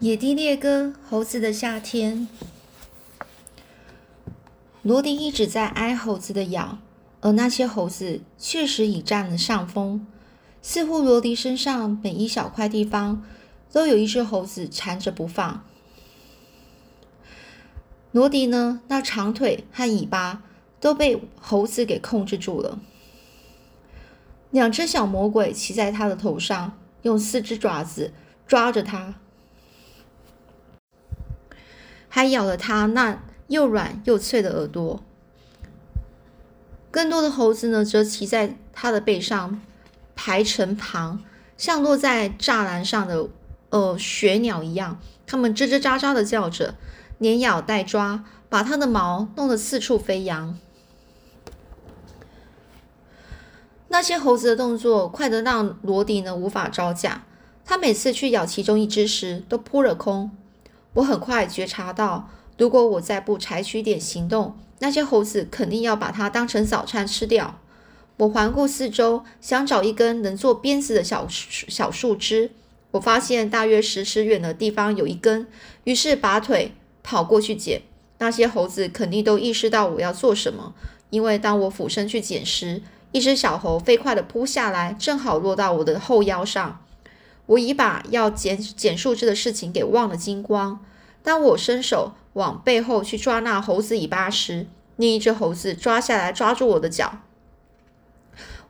野地猎歌，猴子的夏天。罗迪一直在挨猴子的咬，而那些猴子确实已占了上风。似乎罗迪身上每一小块地方都有一只猴子缠着不放。罗迪呢，那长腿和尾巴都被猴子给控制住了。两只小魔鬼骑在他的头上，用四只爪子抓着他。还咬了他那又软又脆的耳朵。更多的猴子呢，则骑在他的背上，排成旁，像落在栅栏上的呃雪鸟一样。它们吱吱喳喳的叫着，连咬带抓，把它的毛弄得四处飞扬。那些猴子的动作快得让罗迪呢无法招架。他每次去咬其中一只时，都扑了空。我很快觉察到，如果我再不采取点行动，那些猴子肯定要把它当成早餐吃掉。我环顾四周，想找一根能做鞭子的小小树枝。我发现大约十尺远的地方有一根，于是拔腿跑过去捡。那些猴子肯定都意识到我要做什么，因为当我俯身去捡时，一只小猴飞快地扑下来，正好落到我的后腰上。我已把要捡捡树枝的事情给忘了精光。当我伸手往背后去抓那猴子尾巴时，另一只猴子抓下来抓住我的脚。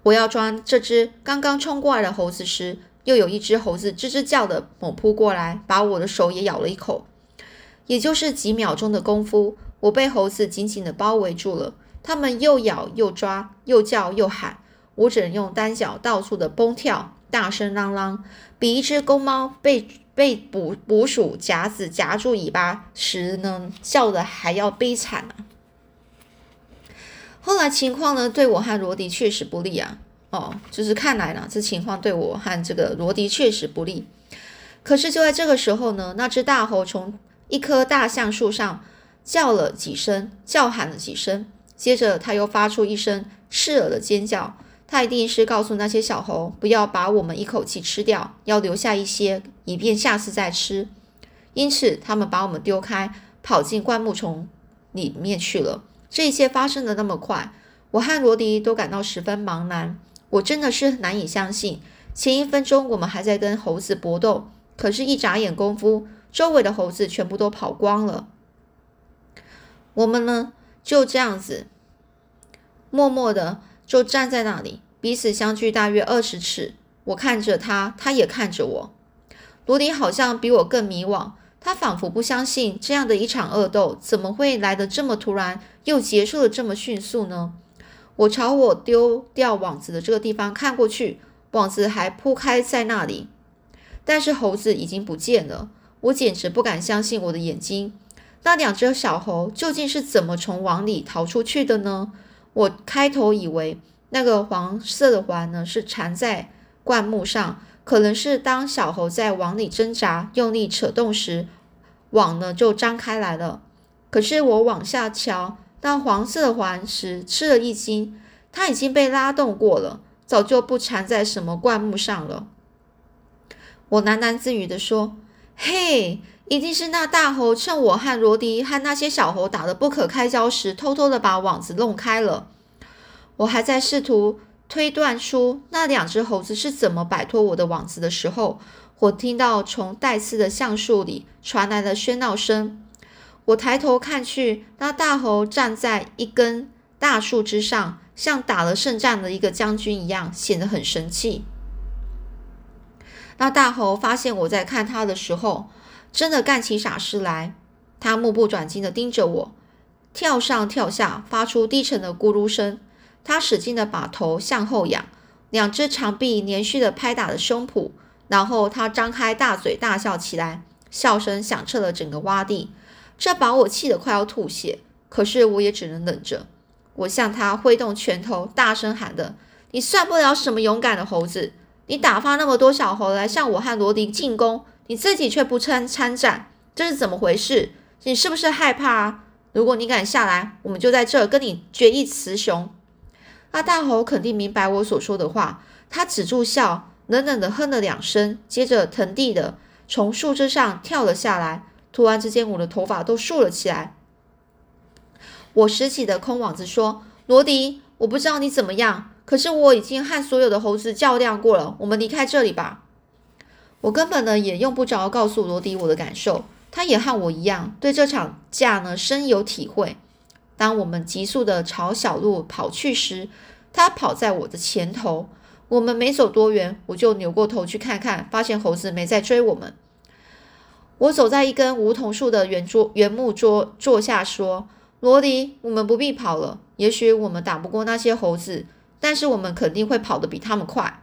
我要抓这只刚刚冲过来的猴子时，又有一只猴子吱吱叫的猛扑过来，把我的手也咬了一口。也就是几秒钟的功夫，我被猴子紧紧的包围住了。它们又咬又抓，又叫又喊，我只能用单脚到处的蹦跳。大声嚷嚷，比一只公猫被被捕捕鼠夹子夹住尾巴时呢叫的还要悲惨啊！后来情况呢对我和罗迪确实不利啊！哦，就是看来呢这情况对我和这个罗迪确实不利。可是就在这个时候呢，那只大猴从一棵大橡树上叫了几声，叫喊了几声，接着他又发出一声刺耳的尖叫。他一定是告诉那些小猴，不要把我们一口气吃掉，要留下一些，以便下次再吃。因此，他们把我们丢开，跑进灌木丛里面去了。这一切发生的那么快，我和罗迪都感到十分茫然。我真的是难以相信，前一分钟我们还在跟猴子搏斗，可是，一眨眼功夫，周围的猴子全部都跑光了。我们呢，就这样子，默默的就站在那里。彼此相距大约二十尺，我看着他，他也看着我。罗迪好像比我更迷惘，他仿佛不相信这样的一场恶斗怎么会来得这么突然，又结束的这么迅速呢？我朝我丢掉网子的这个地方看过去，网子还铺开在那里，但是猴子已经不见了。我简直不敢相信我的眼睛。那两只小猴究竟是怎么从网里逃出去的呢？我开头以为。那个黄色的环呢，是缠在灌木上，可能是当小猴在网里挣扎、用力扯动时，网呢就张开来了。可是我往下瞧，那黄色的环时吃了一惊，它已经被拉动过了，早就不缠在什么灌木上了。我喃喃自语地说：“嘿，一定是那大猴趁我和罗迪和那些小猴打得不可开交时，偷偷的把网子弄开了。”我还在试图推断出那两只猴子是怎么摆脱我的网子的时候，我听到从带刺的橡树里传来了喧闹声。我抬头看去，那大猴站在一根大树枝上，像打了胜仗的一个将军一样，显得很神气。那大猴发现我在看他的时候，真的干起傻事来。他目不转睛地盯着我，跳上跳下，发出低沉的咕噜声。他使劲的把头向后仰，两只长臂连续的拍打着胸脯，然后他张开大嘴大笑起来，笑声响彻了整个洼地。这把我气得快要吐血，可是我也只能忍着。我向他挥动拳头，大声喊的：“你算不了什么勇敢的猴子！你打发那么多小猴来向我和罗迪进攻，你自己却不参参战，这是怎么回事？你是不是害怕啊？如果你敢下来，我们就在这跟你决一雌雄。”那大猴肯定明白我所说的话，他止住笑，冷冷的哼了两声，接着腾地的从树枝上跳了下来。突然之间，我的头发都竖了起来。我拾起的空网子说：“罗迪，我不知道你怎么样，可是我已经和所有的猴子较量过了。我们离开这里吧。”我根本呢也用不着告诉罗迪我的感受，他也和我一样对这场架呢深有体会。当我们急速的朝小路跑去时，他跑在我的前头。我们没走多远，我就扭过头去看看，发现猴子没在追我们。我走在一根梧桐树的圆桌圆木桌坐下，说：“罗迪，我们不必跑了。也许我们打不过那些猴子，但是我们肯定会跑得比他们快。”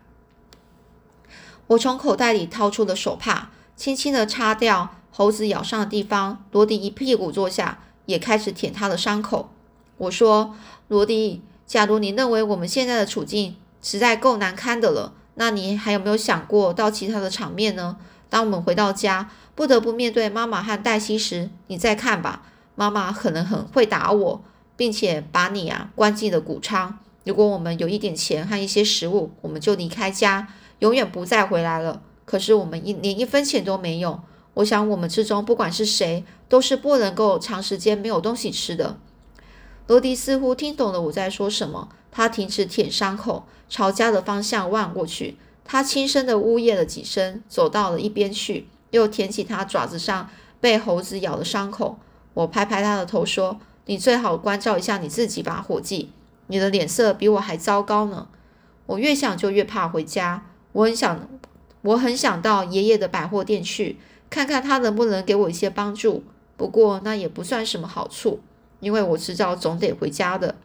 我从口袋里掏出了手帕，轻轻地擦掉猴子咬伤的地方。罗迪一屁股坐下，也开始舔他的伤口。我说：“罗迪，假如你认为我们现在的处境实在够难堪的了，那你还有没有想过到其他的场面呢？当我们回到家。”不得不面对妈妈和黛西时，你再看吧，妈妈可能很会打我，并且把你啊关进了谷仓。如果我们有一点钱和一些食物，我们就离开家，永远不再回来了。可是我们一连一分钱都没有。我想我们之中不管是谁，都是不能够长时间没有东西吃的。罗迪似乎听懂了我在说什么，他停止舔伤口，朝家的方向望过去。他轻声的呜咽了几声，走到了一边去。又舔起他爪子上被猴子咬的伤口，我拍拍他的头说：“你最好关照一下你自己吧，伙计，你的脸色比我还糟糕呢。”我越想就越怕回家，我很想，我很想到爷爷的百货店去看看他能不能给我一些帮助。不过那也不算什么好处，因为我迟早总得回家的。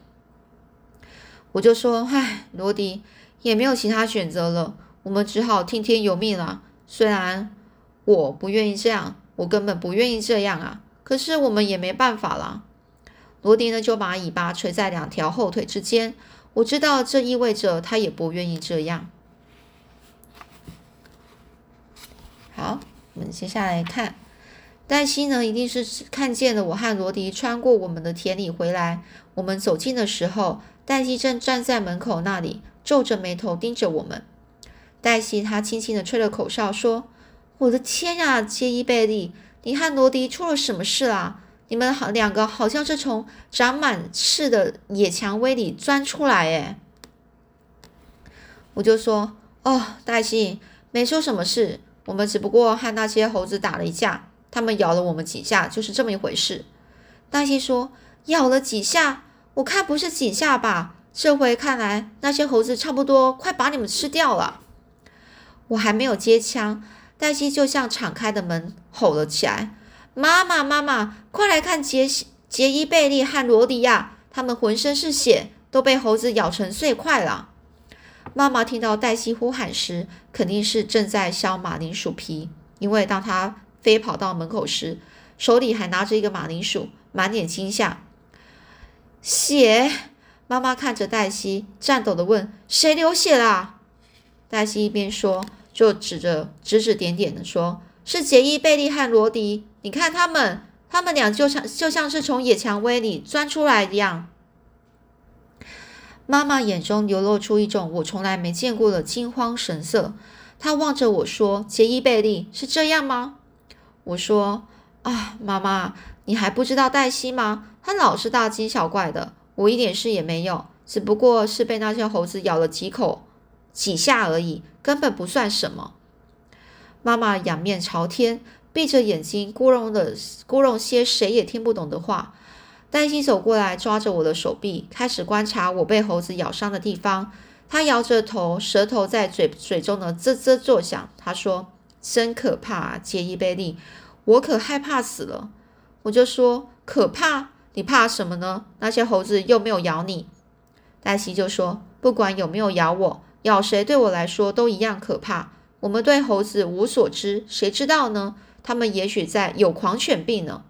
我就说：“唉，罗迪，也没有其他选择了，我们只好听天由命了。虽然……”我不愿意这样，我根本不愿意这样啊！可是我们也没办法了。罗迪呢，就把尾巴垂在两条后腿之间。我知道这意味着他也不愿意这样。好，我们接下来看，黛西呢，一定是看见了我和罗迪穿过我们的田里回来。我们走近的时候，黛西正站在门口那里，皱着眉头盯着我们。黛西她轻轻的吹了口哨，说。我的天呀，杰伊贝利，你和罗迪出了什么事啊？你们好两个好像是从长满刺的野蔷薇里钻出来诶。我就说，哦，黛西，没出什么事，我们只不过和那些猴子打了一架，他们咬了我们几下，就是这么一回事。黛西说，咬了几下？我看不是几下吧？这回看来，那些猴子差不多快把你们吃掉了。我还没有接枪。黛西就像敞开的门吼了起来：“妈妈，妈妈，快来看杰、杰伊贝利和罗迪亚，他们浑身是血，都被猴子咬成碎块了。”妈妈听到黛西呼喊时，肯定是正在削马铃薯皮，因为当她飞跑到门口时，手里还拿着一个马铃薯，满脸惊吓。血！妈妈看着黛西，颤抖的问：“谁流血了？”黛西一边说。就指着指指点点的说：“是杰伊、贝利和罗迪，你看他们，他们俩就像就像是从野蔷薇里钻出来一样。”妈妈眼中流露出一种我从来没见过的惊慌神色，她望着我说：“杰伊、贝利是这样吗？”我说：“啊，妈妈，你还不知道黛西吗？她老是大惊小怪的，我一点事也没有，只不过是被那些猴子咬了几口。”几下而已，根本不算什么。妈妈仰面朝天，闭着眼睛，咕隆的咕隆些谁也听不懂的话。黛西走过来，抓着我的手臂，开始观察我被猴子咬伤的地方。他摇着头，舌头在嘴嘴中呢滋滋作响。他说：“真可怕啊，杰伊贝利，我可害怕死了。”我就说：“可怕？你怕什么呢？那些猴子又没有咬你。”黛西就说：“不管有没有咬我。”咬谁对我来说都一样可怕。我们对猴子无所知，谁知道呢？他们也许在有狂犬病呢。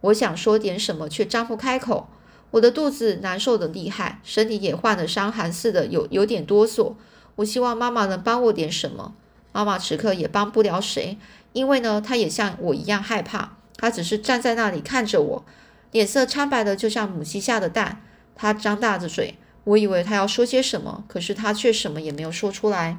我想说点什么，却张不开口。我的肚子难受的厉害，身体也患了伤寒似的，有有点哆嗦。我希望妈妈能帮我点什么。妈妈此刻也帮不了谁，因为呢，她也像我一样害怕。她只是站在那里看着我，脸色苍白的，就像母鸡下的蛋。她张大着嘴。我以为她要说些什么，可是她却什么也没有说出来。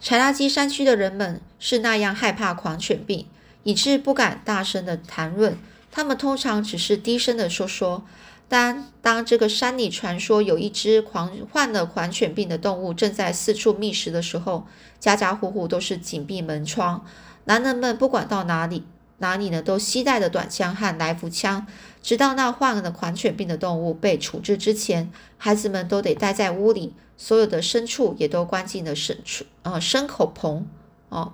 柴拉基山区的人们是那样害怕狂犬病，以致不敢大声的谈论。他们通常只是低声的说说。当当这个山里传说有一只狂患了狂犬病的动物正在四处觅食的时候，家家户户都是紧闭门窗。男人们不管到哪里哪里呢，都携带着短枪和来福枪，直到那患了狂犬病的动物被处置之前，孩子们都得待在屋里，所有的牲畜也都关进了牲畜呃牲口棚。哦，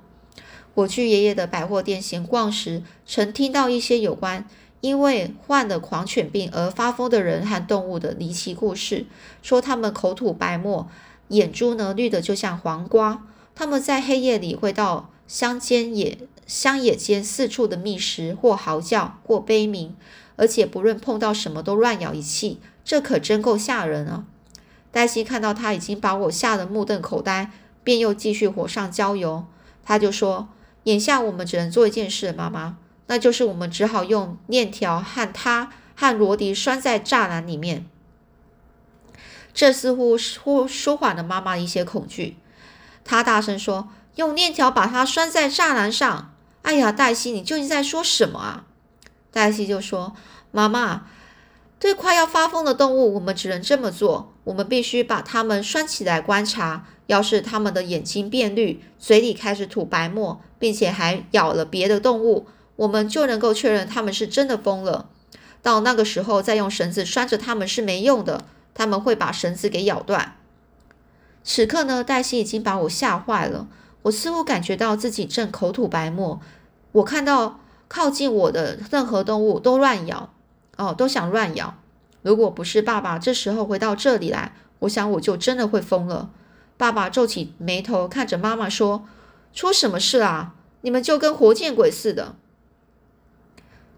我去爷爷的百货店闲逛时，曾听到一些有关。因为患了狂犬病而发疯的人和动物的离奇故事，说他们口吐白沫，眼珠呢绿的就像黄瓜。他们在黑夜里会到乡间野乡野间四处的觅食，或嚎叫，或悲鸣，而且不论碰到什么都乱咬一气，这可真够吓人啊！黛西看到他已经把我吓得目瞪口呆，便又继续火上浇油。他就说：“眼下我们只能做一件事，妈妈。”那就是我们只好用链条和他和罗迪拴在栅栏里面。这似乎舒舒缓了妈妈一些恐惧。他大声说：“用链条把它拴在栅栏上。”哎呀，黛西，你究竟在说什么啊？黛西就说：“妈妈，对快要发疯的动物，我们只能这么做。我们必须把它们拴起来观察。要是它们的眼睛变绿，嘴里开始吐白沫，并且还咬了别的动物。”我们就能够确认他们是真的疯了。到那个时候，再用绳子拴着他们是没用的，他们会把绳子给咬断。此刻呢，黛西已经把我吓坏了。我似乎感觉到自己正口吐白沫。我看到靠近我的任何动物都乱咬，哦，都想乱咬。如果不是爸爸这时候回到这里来，我想我就真的会疯了。爸爸皱起眉头看着妈妈说：“出什么事啊？你们就跟活见鬼似的。”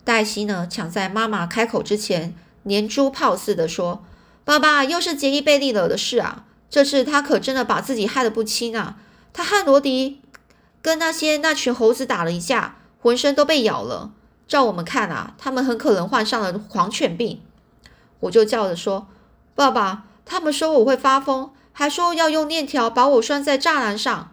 黛西呢，抢在妈妈开口之前，连珠炮似的说：“爸爸，又是杰伊贝利惹的事啊！这次他可真的把自己害得不轻啊！他和罗迪跟那些那群猴子打了一架，浑身都被咬了。照我们看啊，他们很可能患上了狂犬病。”我就叫着说：“爸爸，他们说我会发疯，还说要用链条把我拴在栅栏上。”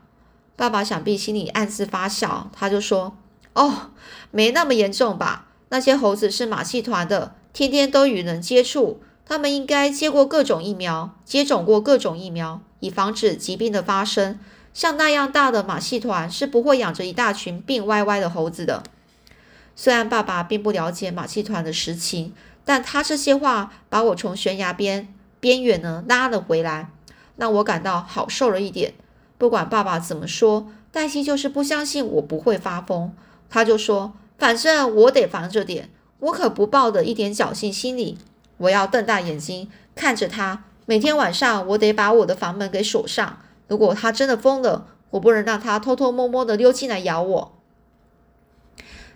爸爸想必心里暗自发笑，他就说：“哦，没那么严重吧？”那些猴子是马戏团的，天天都与人接触，他们应该接过各种疫苗，接种过各种疫苗，以防止疾病的发生。像那样大的马戏团是不会养着一大群病歪歪的猴子的。虽然爸爸并不了解马戏团的实情，但他这些话把我从悬崖边边缘呢拉了回来，让我感到好受了一点。不管爸爸怎么说，黛西就是不相信我不会发疯，他就说。反正我得防着点，我可不抱的一点侥幸心理。我要瞪大眼睛看着他，每天晚上我得把我的房门给锁上。如果他真的疯了，我不能让他偷偷摸摸的溜进来咬我。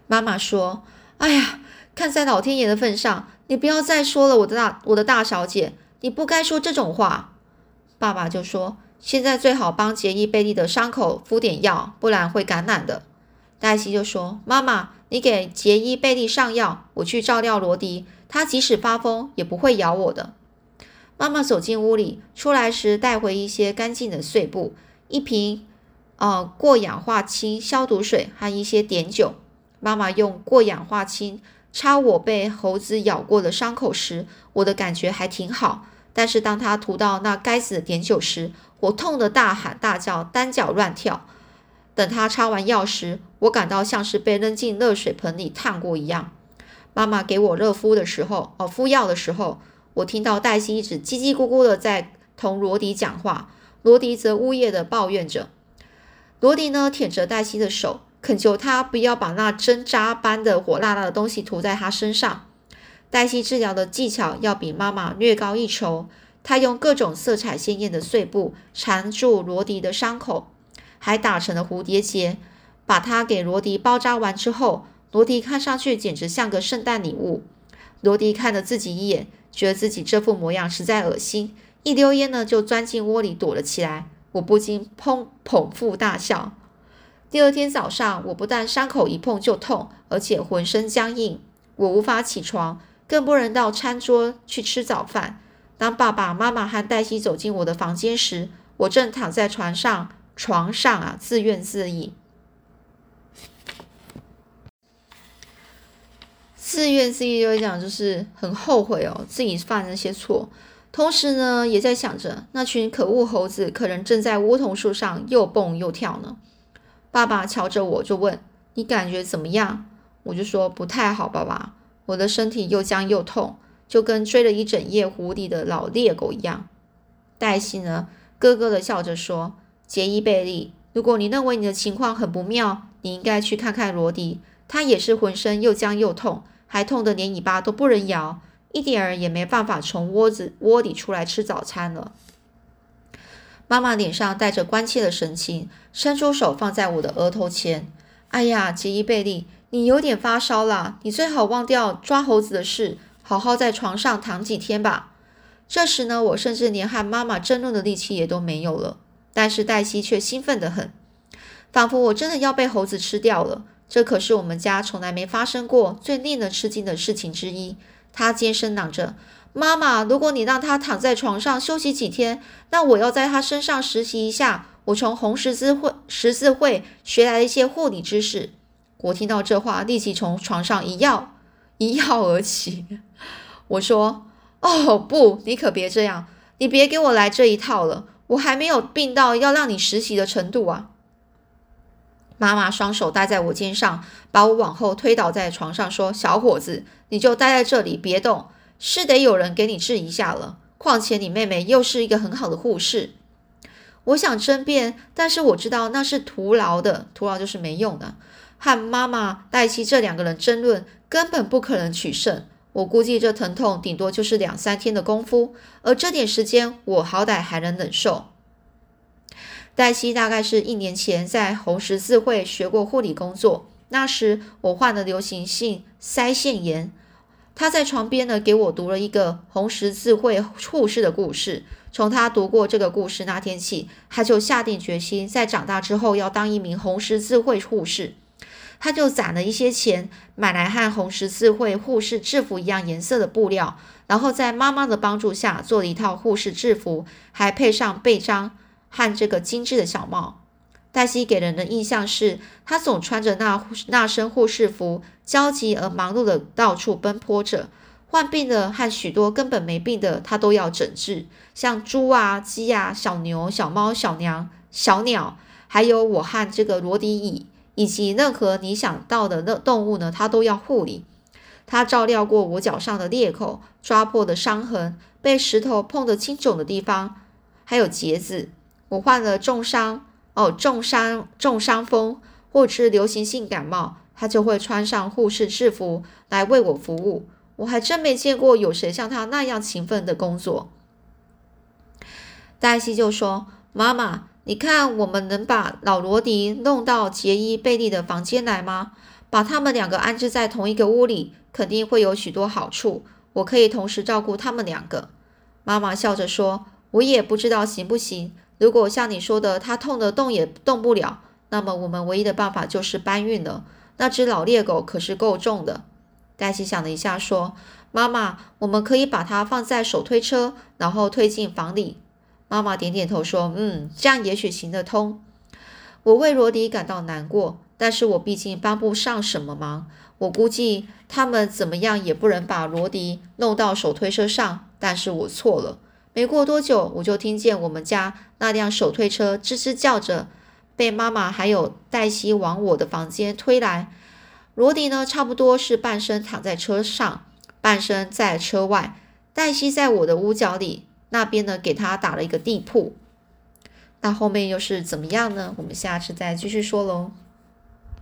妈妈说：“哎呀，看在老天爷的份上，你不要再说了，我的大我的大小姐，你不该说这种话。”爸爸就说：“现在最好帮杰伊贝利的伤口敷点药，不然会感染的。”黛西就说：“妈妈。”你给杰伊贝利上药，我去照料罗迪。他即使发疯，也不会咬我的。妈妈走进屋里，出来时带回一些干净的碎布、一瓶呃过氧化氢消毒水和一些碘酒。妈妈用过氧化氢擦我被猴子咬过的伤口时，我的感觉还挺好。但是当他涂到那该死的碘酒时，我痛得大喊大叫，单脚乱跳。等他擦完药时，我感到像是被扔进热水盆里烫过一样。妈妈给我热敷的时候，哦，敷药的时候，我听到黛西一直叽叽咕咕的在同罗迪讲话，罗迪则呜咽的抱怨着。罗迪呢，舔着黛西的手，恳求他不要把那针扎般的火辣辣的东西涂在他身上。黛西治疗的技巧要比妈妈略高一筹，她用各种色彩鲜艳的碎布缠住罗迪的伤口。还打成了蝴蝶结，把它给罗迪包扎完之后，罗迪看上去简直像个圣诞礼物。罗迪看了自己一眼，觉得自己这副模样实在恶心，一溜烟呢就钻进窝里躲了起来。我不禁砰捧腹大笑。第二天早上，我不但伤口一碰就痛，而且浑身僵硬，我无法起床，更不能到餐桌去吃早饭。当爸爸妈妈和黛西走进我的房间时，我正躺在床上。床上啊自怨自艾。自怨自艾就讲就是很后悔哦，自己犯那些错，同时呢也在想着那群可恶猴子可能正在梧桐树上又蹦又跳呢。爸爸瞧着我就问：“你感觉怎么样？”我就说：“不太好，爸爸，我的身体又僵又痛，就跟追了一整夜狐狸的老猎狗一样。”黛西呢，咯咯的笑着说：“杰伊贝利，如果你认为你的情况很不妙，你应该去看看罗迪，他也是浑身又僵又痛。”还痛得连尾巴都不能摇，一点儿也没办法从窝子窝里出来吃早餐了。妈妈脸上带着关切的神情，伸出手放在我的额头前。哎呀，杰伊贝利，你有点发烧了，你最好忘掉抓猴子的事，好好在床上躺几天吧。这时呢，我甚至连和妈妈争论的力气也都没有了。但是黛西却兴奋得很，仿佛我真的要被猴子吃掉了。这可是我们家从来没发生过最令人吃惊的事情之一。她尖声嚷着：“妈妈，如果你让他躺在床上休息几天，那我要在他身上实习一下我从红十字会十字会学来的一些护理知识。”我听到这话，立即从床上一跃一跃而起。我说：“哦，不，你可别这样，你别给我来这一套了。我还没有病到要让你实习的程度啊。”妈妈双手搭在我肩上，把我往后推倒在床上，说：“小伙子，你就待在这里，别动，是得有人给你治一下了。况且你妹妹又是一个很好的护士。”我想争辩，但是我知道那是徒劳的，徒劳就是没用的。和妈妈黛西这两个人争论，根本不可能取胜。我估计这疼痛顶多就是两三天的功夫，而这点时间我好歹还能忍受。黛西大概是一年前在红十字会学过护理工作，那时我患了流行性腮腺炎。她在床边呢给我读了一个红十字会护士的故事。从她读过这个故事那天起，她就下定决心在长大之后要当一名红十字会护士。他就攒了一些钱，买来和红十字会护士制服一样颜色的布料，然后在妈妈的帮助下做了一套护士制服，还配上背章。和这个精致的小帽，黛西给人的印象是，她总穿着那那身护士服，焦急而忙碌的到处奔波着。患病的和许多根本没病的，她都要诊治。像猪啊、鸡啊、小牛、小猫、小娘、小鸟，还有我和这个罗迪蚁，以及任何你想到的那动物呢，它都要护理。它照料过我脚上的裂口、抓破的伤痕、被石头碰得青肿的地方，还有结子。我患了重伤哦，重伤重伤风，或者是流行性感冒，他就会穿上护士制服来为我服务。我还真没见过有谁像他那样勤奋的工作。黛西就说：“妈妈，你看，我们能把老罗迪弄到杰伊贝利的房间来吗？把他们两个安置在同一个屋里，肯定会有许多好处。我可以同时照顾他们两个。”妈妈笑着说：“我也不知道行不行。”如果像你说的，他痛得动也动不了，那么我们唯一的办法就是搬运了。那只老猎狗可是够重的。黛西想了一下，说：“妈妈，我们可以把它放在手推车，然后推进房里。”妈妈点点头说：“嗯，这样也许行得通。”我为罗迪感到难过，但是我毕竟帮不上什么忙。我估计他们怎么样也不能把罗迪弄到手推车上，但是我错了。没过多久，我就听见我们家那辆手推车吱吱叫着，被妈妈还有黛西往我的房间推来。罗迪呢，差不多是半身躺在车上，半身在车外。黛西在我的屋角里，那边呢，给他打了一个地铺。那后面又是怎么样呢？我们下次再继续说喽。